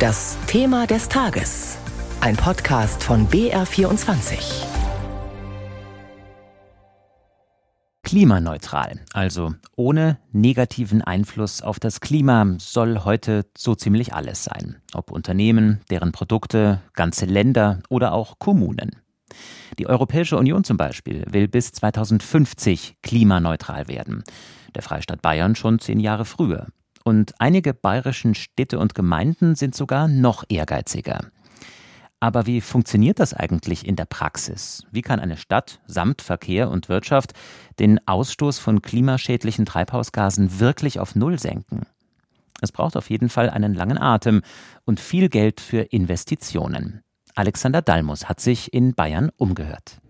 Das Thema des Tages. Ein Podcast von BR24. Klimaneutral, also ohne negativen Einfluss auf das Klima, soll heute so ziemlich alles sein. Ob Unternehmen, deren Produkte, ganze Länder oder auch Kommunen. Die Europäische Union zum Beispiel will bis 2050 klimaneutral werden. Der Freistaat Bayern schon zehn Jahre früher. Und einige bayerischen Städte und Gemeinden sind sogar noch ehrgeiziger. Aber wie funktioniert das eigentlich in der Praxis? Wie kann eine Stadt samt Verkehr und Wirtschaft den Ausstoß von klimaschädlichen Treibhausgasen wirklich auf Null senken? Es braucht auf jeden Fall einen langen Atem und viel Geld für Investitionen. Alexander Dalmus hat sich in Bayern umgehört.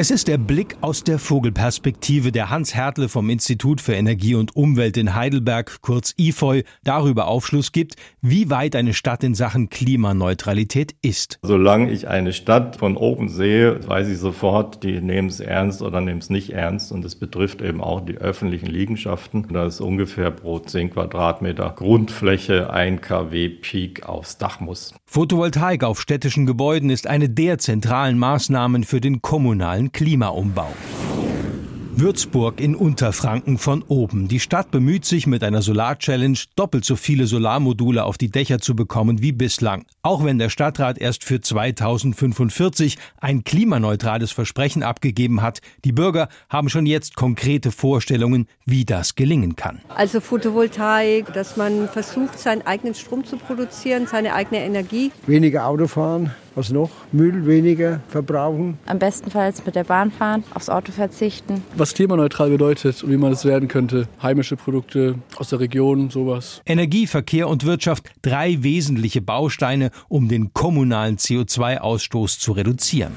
Es ist der Blick aus der Vogelperspektive, der Hans Hertle vom Institut für Energie und Umwelt in Heidelberg, kurz IFOI, darüber Aufschluss gibt, wie weit eine Stadt in Sachen Klimaneutralität ist. Solange ich eine Stadt von oben sehe, weiß ich sofort, die nehmen es ernst oder nehmen es nicht ernst. Und es betrifft eben auch die öffentlichen Liegenschaften. Da ist ungefähr pro 10 Quadratmeter Grundfläche ein kW Peak aufs Dach muss. Photovoltaik auf städtischen Gebäuden ist eine der zentralen Maßnahmen für den kommunalen Klimaumbau. Würzburg in Unterfranken von oben. Die Stadt bemüht sich mit einer Solar-Challenge, doppelt so viele Solarmodule auf die Dächer zu bekommen wie bislang. Auch wenn der Stadtrat erst für 2045 ein klimaneutrales Versprechen abgegeben hat, die Bürger haben schon jetzt konkrete Vorstellungen, wie das gelingen kann. Also Photovoltaik, dass man versucht, seinen eigenen Strom zu produzieren, seine eigene Energie. Weniger Auto fahren, was noch? Müll weniger verbrauchen. Am bestenfalls mit der Bahn fahren, aufs Auto verzichten. Was klimaneutral bedeutet und wie man es werden könnte. Heimische Produkte aus der Region, sowas. Energie, Verkehr und Wirtschaft, drei wesentliche Bausteine, um den kommunalen CO2-Ausstoß zu reduzieren.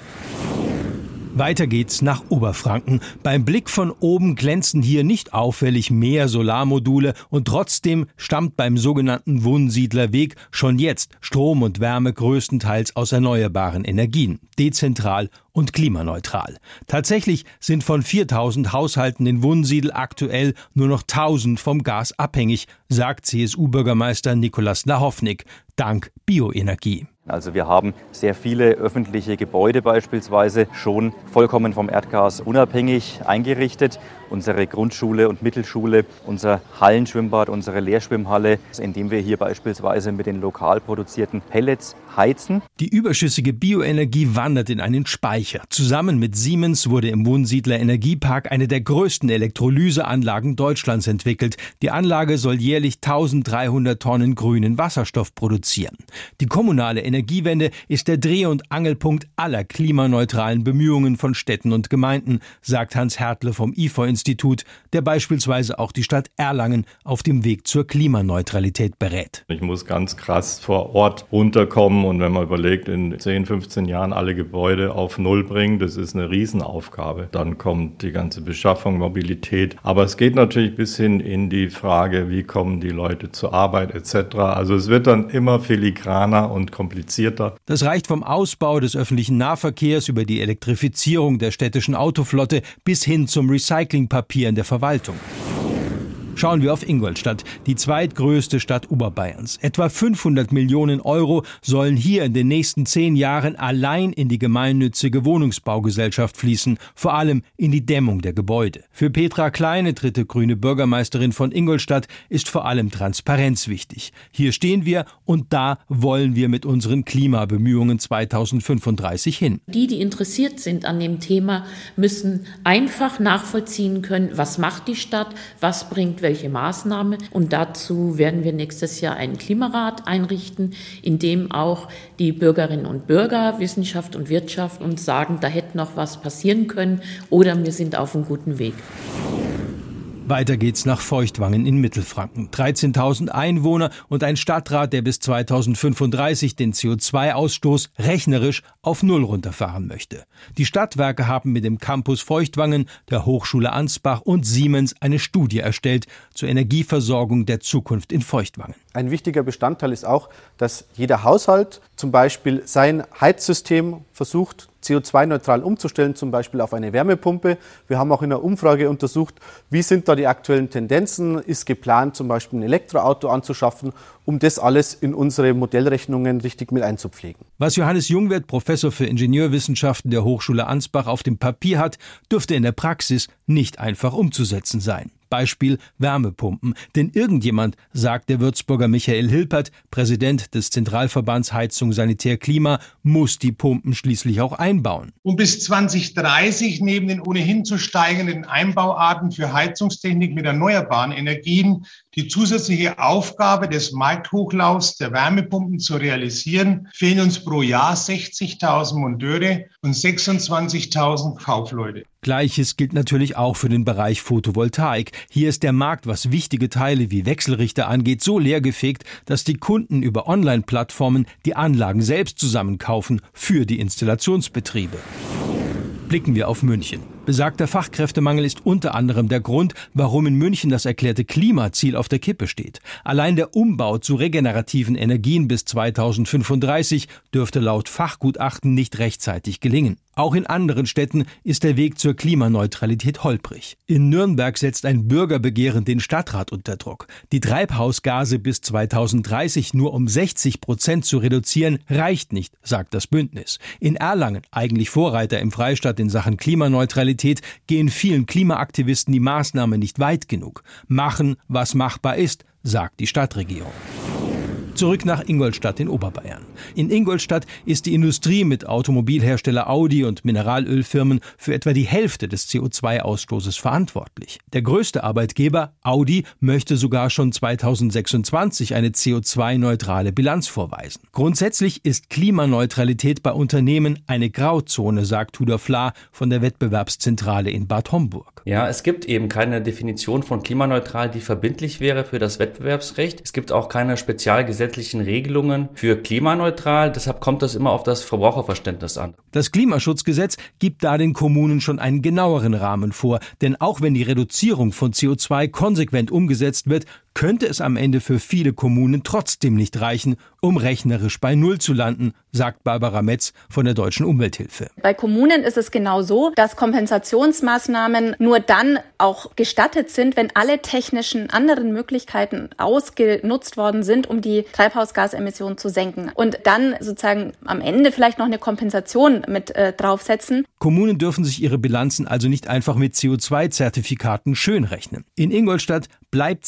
Weiter geht's nach Oberfranken. Beim Blick von oben glänzen hier nicht auffällig mehr Solarmodule und trotzdem stammt beim sogenannten Wohnsiedlerweg schon jetzt Strom und Wärme größtenteils aus erneuerbaren Energien, dezentral und klimaneutral. Tatsächlich sind von 4000 Haushalten in Wunsiedel aktuell nur noch 1000 vom Gas abhängig, sagt CSU-Bürgermeister Nikolas Nahofnik, dank Bioenergie. Also wir haben sehr viele öffentliche Gebäude beispielsweise schon vollkommen vom Erdgas unabhängig eingerichtet. Unsere Grundschule und Mittelschule, unser Hallenschwimmbad, unsere Lehrschwimmhalle, indem wir hier beispielsweise mit den lokal produzierten Pellets heizen. Die überschüssige Bioenergie wandert in einen Speicher. Zusammen mit Siemens wurde im Wohnsiedler Energiepark eine der größten Elektrolyseanlagen Deutschlands entwickelt. Die Anlage soll jährlich 1300 Tonnen grünen Wasserstoff produzieren. Die kommunale Energiewende ist der Dreh- und Angelpunkt aller klimaneutralen Bemühungen von Städten und Gemeinden, sagt Hans Hertle vom IFO-Institut, der beispielsweise auch die Stadt Erlangen auf dem Weg zur Klimaneutralität berät. Ich muss ganz krass vor Ort runterkommen und wenn man überlegt, in 10, 15 Jahren alle Gebäude auf Null bringen, das ist eine Riesenaufgabe. Dann kommt die ganze Beschaffung, Mobilität. Aber es geht natürlich bis hin in die Frage, wie kommen die Leute zur Arbeit etc. Also es wird dann immer filigraner und komplizierter. Das reicht vom Ausbau des öffentlichen Nahverkehrs über die Elektrifizierung der städtischen Autoflotte bis hin zum Recyclingpapier in der Verwaltung. Schauen wir auf Ingolstadt, die zweitgrößte Stadt Oberbayerns. Etwa 500 Millionen Euro sollen hier in den nächsten zehn Jahren allein in die gemeinnützige Wohnungsbaugesellschaft fließen, vor allem in die Dämmung der Gebäude. Für Petra Kleine, dritte grüne Bürgermeisterin von Ingolstadt, ist vor allem Transparenz wichtig. Hier stehen wir und da wollen wir mit unseren Klimabemühungen 2035 hin. Die, die interessiert sind an dem Thema, müssen einfach nachvollziehen können, was macht die Stadt, was bringt welche Maßnahme. Und dazu werden wir nächstes Jahr einen Klimarat einrichten, in dem auch die Bürgerinnen und Bürger, Wissenschaft und Wirtschaft uns sagen, da hätte noch was passieren können oder wir sind auf einem guten Weg. Weiter geht's nach Feuchtwangen in Mittelfranken. 13.000 Einwohner und ein Stadtrat, der bis 2035 den CO2-Ausstoß rechnerisch auf Null runterfahren möchte. Die Stadtwerke haben mit dem Campus Feuchtwangen, der Hochschule Ansbach und Siemens eine Studie erstellt zur Energieversorgung der Zukunft in Feuchtwangen. Ein wichtiger Bestandteil ist auch, dass jeder Haushalt zum Beispiel sein Heizsystem versucht, CO2-neutral umzustellen, zum Beispiel auf eine Wärmepumpe. Wir haben auch in einer Umfrage untersucht, wie sind da die aktuellen Tendenzen. Ist geplant, zum Beispiel ein Elektroauto anzuschaffen, um das alles in unsere Modellrechnungen richtig mit einzupflegen. Was Johannes Jungwirth, Professor für Ingenieurwissenschaften der Hochschule Ansbach, auf dem Papier hat, dürfte in der Praxis nicht einfach umzusetzen sein. Beispiel Wärmepumpen. Denn irgendjemand, sagt der Würzburger Michael Hilpert, Präsident des Zentralverbands Heizung Sanitär Klima, muss die Pumpen schließlich auch einbauen. Um bis 2030 neben den ohnehin zu steigenden Einbauarten für Heizungstechnik mit erneuerbaren Energien die zusätzliche Aufgabe des Markthochlaufs der Wärmepumpen zu realisieren, fehlen uns pro Jahr 60.000 Monteure und 26.000 Kaufleute. Gleiches gilt natürlich auch für den Bereich Photovoltaik. Hier ist der Markt, was wichtige Teile wie Wechselrichter angeht, so leergefegt, dass die Kunden über Online-Plattformen die Anlagen selbst zusammenkaufen für die Installationsbetriebe. Blicken wir auf München. Besagter Fachkräftemangel ist unter anderem der Grund, warum in München das erklärte Klimaziel auf der Kippe steht. Allein der Umbau zu regenerativen Energien bis 2035 dürfte laut Fachgutachten nicht rechtzeitig gelingen. Auch in anderen Städten ist der Weg zur Klimaneutralität holprig. In Nürnberg setzt ein Bürgerbegehren den Stadtrat unter Druck. Die Treibhausgase bis 2030 nur um 60 Prozent zu reduzieren, reicht nicht, sagt das Bündnis. In Erlangen, eigentlich Vorreiter im Freistaat in Sachen Klimaneutralität, gehen vielen Klimaaktivisten die Maßnahme nicht weit genug. Machen, was machbar ist, sagt die Stadtregierung. Zurück nach Ingolstadt in Oberbayern. In Ingolstadt ist die Industrie mit Automobilhersteller Audi und Mineralölfirmen für etwa die Hälfte des CO2-Ausstoßes verantwortlich. Der größte Arbeitgeber, Audi, möchte sogar schon 2026 eine CO2-neutrale Bilanz vorweisen. Grundsätzlich ist Klimaneutralität bei Unternehmen eine Grauzone, sagt Tudor Fla von der Wettbewerbszentrale in Bad Homburg. Ja, es gibt eben keine Definition von klimaneutral, die verbindlich wäre für das Wettbewerbsrecht. Es gibt auch keine Spezialgesetze gesetzlichen Regelungen für klimaneutral. Deshalb kommt das immer auf das Verbraucherverständnis an. Das Klimaschutzgesetz gibt da den Kommunen schon einen genaueren Rahmen vor. Denn auch wenn die Reduzierung von CO2 konsequent umgesetzt wird, könnte es am Ende für viele Kommunen trotzdem nicht reichen, um rechnerisch bei Null zu landen, sagt Barbara Metz von der Deutschen Umwelthilfe. Bei Kommunen ist es genau so, dass Kompensationsmaßnahmen nur dann auch gestattet sind, wenn alle technischen anderen Möglichkeiten ausgenutzt worden sind, um die Treibhausgasemissionen zu senken. Und dann sozusagen am Ende vielleicht noch eine Kompensation mit äh, draufsetzen. Kommunen dürfen sich ihre Bilanzen also nicht einfach mit CO2-Zertifikaten schönrechnen. In Ingolstadt bleibt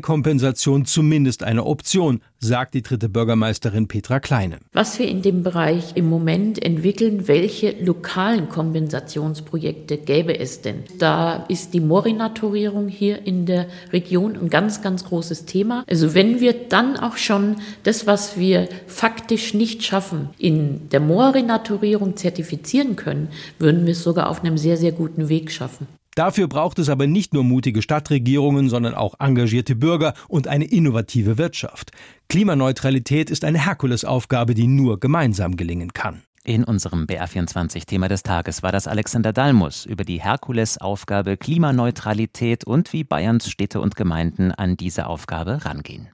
CO2-Kompensation zumindest eine Option, sagt die dritte Bürgermeisterin Petra Kleine. Was wir in dem Bereich im Moment entwickeln, welche lokalen Kompensationsprojekte gäbe es denn? Da ist die Morinaturierung hier in der Region ein ganz, ganz großes Thema. Also wenn wir dann auch schon das, was wir faktisch nicht schaffen, in der Morinaturierung zertifizieren können, würden wir es sogar auf einem sehr, sehr guten Weg schaffen. Dafür braucht es aber nicht nur mutige Stadtregierungen, sondern auch engagierte Bürger und eine innovative Wirtschaft. Klimaneutralität ist eine Herkulesaufgabe, die nur gemeinsam gelingen kann. In unserem BR24-Thema des Tages war das Alexander Dalmus über die Herkulesaufgabe Klimaneutralität und wie Bayerns Städte und Gemeinden an diese Aufgabe rangehen.